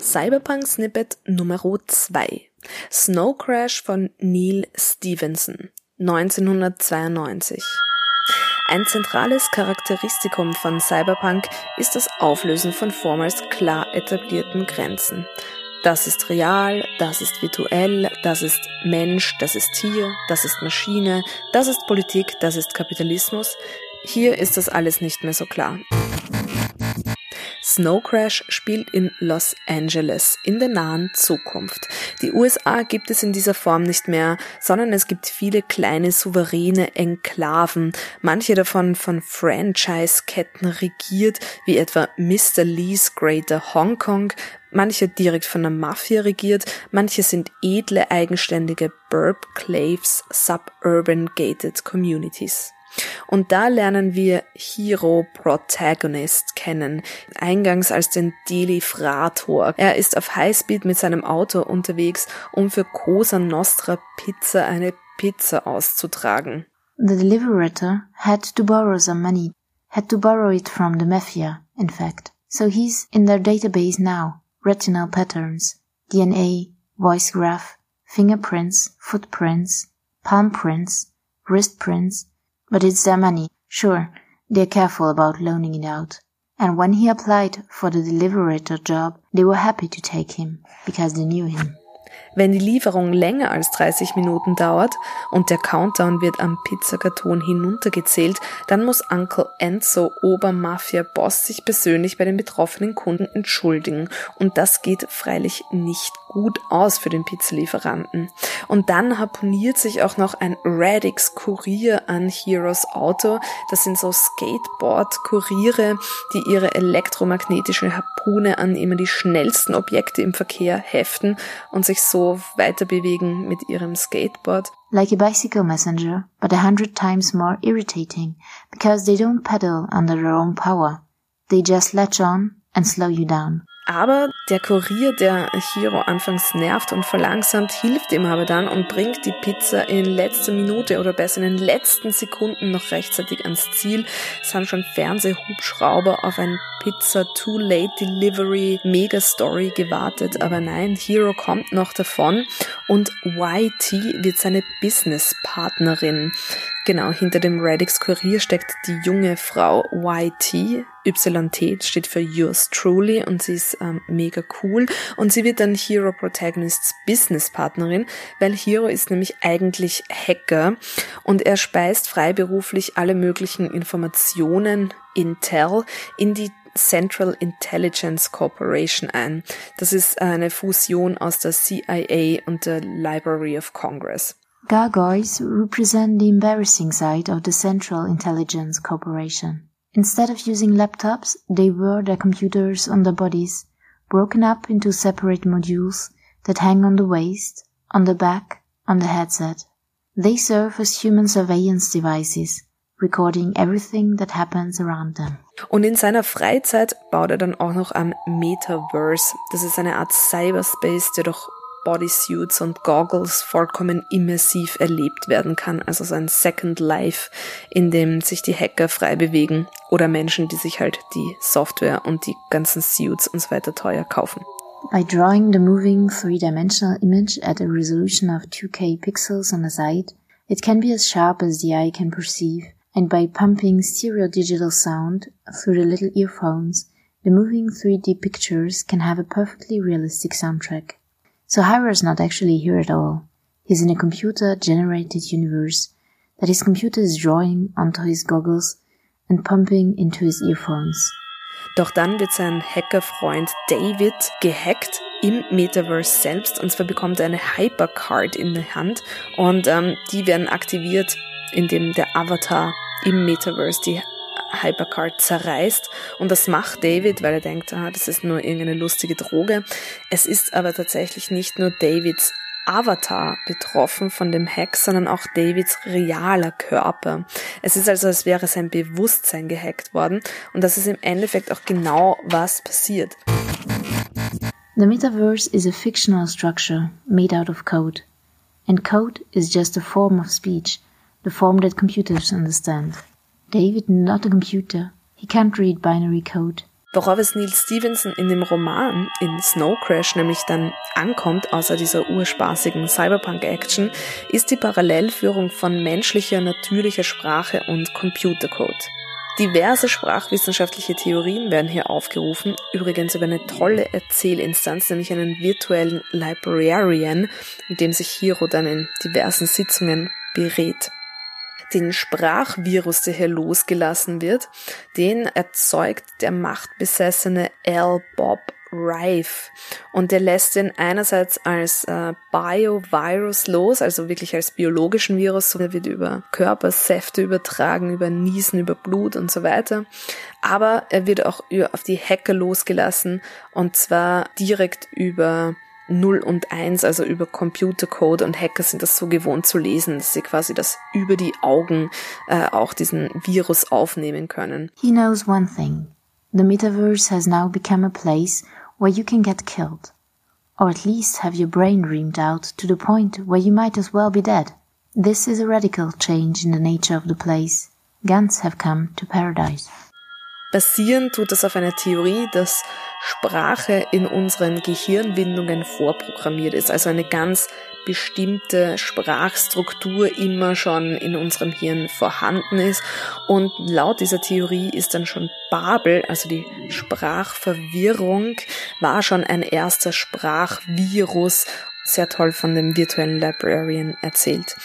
Cyberpunk Snippet Nummer 2 Snow Crash von Neil Stevenson 1992 ein zentrales Charakteristikum von Cyberpunk ist das Auflösen von vormals klar etablierten Grenzen. Das ist real, das ist virtuell, das ist Mensch, das ist Tier, das ist Maschine, das ist Politik, das ist Kapitalismus. Hier ist das alles nicht mehr so klar. Snow Crash spielt in Los Angeles in der nahen Zukunft. Die USA gibt es in dieser Form nicht mehr, sondern es gibt viele kleine souveräne Enklaven, manche davon von Franchise-Ketten regiert, wie etwa Mr. Lee's Greater Hong Kong, manche direkt von der Mafia regiert, manche sind edle, eigenständige Burb Claves, Suburban Gated Communities. Und da lernen wir Hero Protagonist kennen, eingangs als den Delifrator. Er ist auf Highspeed mit seinem Auto unterwegs, um für Cosa Nostra Pizza eine Pizza auszutragen. The deliberator had to borrow some money, had to borrow it from the mafia, in fact. So he's in their database now. Retinal patterns, DNA, voice graph, fingerprints, footprints, palm prints, wrist prints, but it's their money. Sure, they're careful about loaning it out. And when he applied for the deliberator job, they were happy to take him, because they knew him. Wenn die Lieferung länger als 30 Minuten dauert und der Countdown wird am Pizzakarton hinuntergezählt, dann muss Uncle Enzo, Obermafia-Boss, sich persönlich bei den betroffenen Kunden entschuldigen. Und das geht freilich nicht gut aus für den Pizzalieferanten. Und dann harponiert sich auch noch ein Radix-Kurier an Heroes Auto. Das sind so Skateboard-Kuriere, die ihre elektromagnetische Harpune an immer die schnellsten Objekte im Verkehr heften und sich so weiter bewegen mit ihrem Skateboard. Like a bicycle messenger, but a hundred times more irritating, because they don't pedal under their own power. They just latch on and slow you down. Aber der Kurier, der Hiro anfangs nervt und verlangsamt, hilft ihm aber dann und bringt die Pizza in letzter Minute oder besser in den letzten Sekunden noch rechtzeitig ans Ziel. Es haben schon Fernsehhubschrauber auf ein Pizza Too Late Delivery Mega Story gewartet, aber nein, Hero kommt noch davon und YT wird seine Businesspartnerin. Genau, hinter dem Radix Kurier steckt die junge Frau YT. YT steht für Yours Truly und sie ist ähm, mega cool. Und sie wird dann Hero Protagonists Business Partnerin, weil Hero ist nämlich eigentlich Hacker und er speist freiberuflich alle möglichen Informationen, Intel, in die Central Intelligence Corporation ein. Das ist eine Fusion aus der CIA und der Library of Congress. Gargoyles represent the embarrassing side of the Central Intelligence Corporation. Instead of using laptops, they wear their computers on their bodies, broken up into separate modules that hang on the waist, on the back, on the headset. They serve as human surveillance devices, recording everything that happens around them. Und in seiner Freizeit baut er dann auch noch am Metaverse. Das ist eine Art Cyberspace, der durch Bodysuits und Goggles vollkommen immersiv erlebt werden kann, also so ein Second Life, in dem sich die Hacker frei bewegen oder Menschen, die sich halt die Software und die ganzen Suits und so weiter teuer kaufen. By drawing the moving three-dimensional image at a resolution of 2K pixels on the side, it can be as sharp as the eye can perceive, and by pumping stereo digital sound through the little earphones, the moving 3D pictures can have a perfectly realistic soundtrack. So Hiro is not actually here at all. He's in a computer-generated universe that his computer is drawing onto his goggles and pumping into his earphones. Doch dann wird sein Hackerfreund David gehackt im Metaverse selbst und zwar bekommt er eine Hypercard in der Hand und ähm, die werden aktiviert, indem der Avatar im Metaverse die Hypercard zerreißt. Und das macht David, weil er denkt, ah, das ist nur irgendeine lustige Droge. Es ist aber tatsächlich nicht nur Davids Avatar betroffen von dem Hack, sondern auch Davids realer Körper. Es ist also, als wäre sein Bewusstsein gehackt worden und das ist im Endeffekt auch genau was passiert. The metaverse is a fictional structure made out of code. And code is just a form of speech, the form that computers understand. David, not a computer, He can't read binary code. Worauf es Neil Stevenson in dem Roman in Snow Crash nämlich dann ankommt, außer dieser urspaßigen Cyberpunk-Action, ist die Parallelführung von menschlicher, natürlicher Sprache und Computercode. Diverse sprachwissenschaftliche Theorien werden hier aufgerufen, übrigens über eine tolle Erzählinstanz, nämlich einen virtuellen Librarian, mit dem sich Hiro dann in diversen Sitzungen berät den Sprachvirus, der hier losgelassen wird, den erzeugt der machtbesessene L. Bob Rife. Und der lässt den einerseits als äh, Biovirus los, also wirklich als biologischen Virus, der wird über Körpersäfte übertragen, über Niesen, über Blut und so weiter. Aber er wird auch auf die Hacker losgelassen und zwar direkt über 0 und 1, also über Computercode und Hacker sind das so gewohnt zu lesen, dass sie quasi das über die Augen äh, auch diesen Virus aufnehmen können. He knows one thing. The metaverse has now become a place where you can get killed. Or at least have your brain reamed out to the point where you might as well be dead. This is a radical change in the nature of the place. Guns have come to paradise. Basieren tut das auf einer Theorie, dass Sprache in unseren Gehirnwindungen vorprogrammiert ist, also eine ganz bestimmte Sprachstruktur immer schon in unserem Hirn vorhanden ist. Und laut dieser Theorie ist dann schon Babel, also die Sprachverwirrung, war schon ein erster Sprachvirus. Sehr toll von dem virtuellen Librarian erzählt.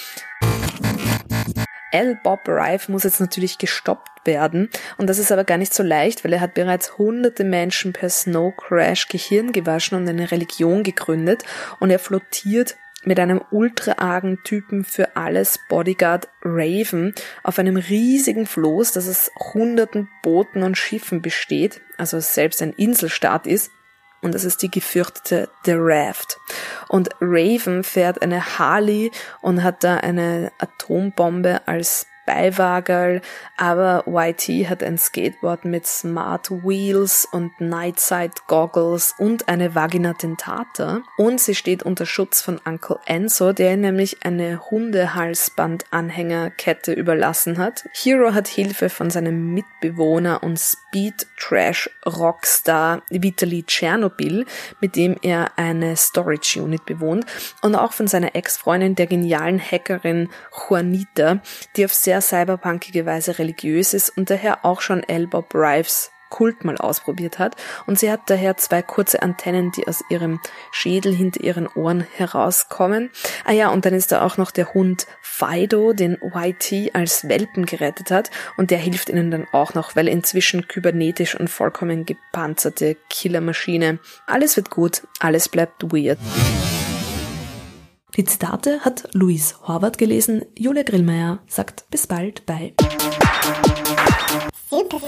L. Bob Rife muss jetzt natürlich gestoppt werden. Und das ist aber gar nicht so leicht, weil er hat bereits hunderte Menschen per Snow Crash Gehirn gewaschen und eine Religion gegründet. Und er flottiert mit einem ultraargen Typen für alles Bodyguard Raven auf einem riesigen Floß, das aus hunderten Booten und Schiffen besteht, also selbst ein Inselstaat ist. Und das ist die gefürchtete The Raft. Und Raven fährt eine Harley und hat da eine Atombombe als Beiwagerl, aber YT hat ein Skateboard mit Smart Wheels und Nightside Goggles und eine Vagina Dentata und sie steht unter Schutz von Uncle Enzo, der nämlich eine Hundehalsband-Anhängerkette überlassen hat. Hero hat Hilfe von seinem Mitbewohner und Speed Trash Rockstar Vitali Chernobyl, mit dem er eine Storage Unit bewohnt und auch von seiner Ex-Freundin, der genialen Hackerin Juanita, die auf sehr sehr cyberpunkige Weise religiös ist und daher auch schon L. Bob Rives Kult mal ausprobiert hat und sie hat daher zwei kurze Antennen, die aus ihrem Schädel hinter ihren Ohren herauskommen. Ah ja, und dann ist da auch noch der Hund Fido, den YT als Welpen gerettet hat und der hilft ihnen dann auch noch, weil inzwischen kybernetisch und vollkommen gepanzerte Killermaschine. Alles wird gut, alles bleibt weird. Die Zitate hat Luis Horvath gelesen. Julia Grillmeier sagt bis bald bei Super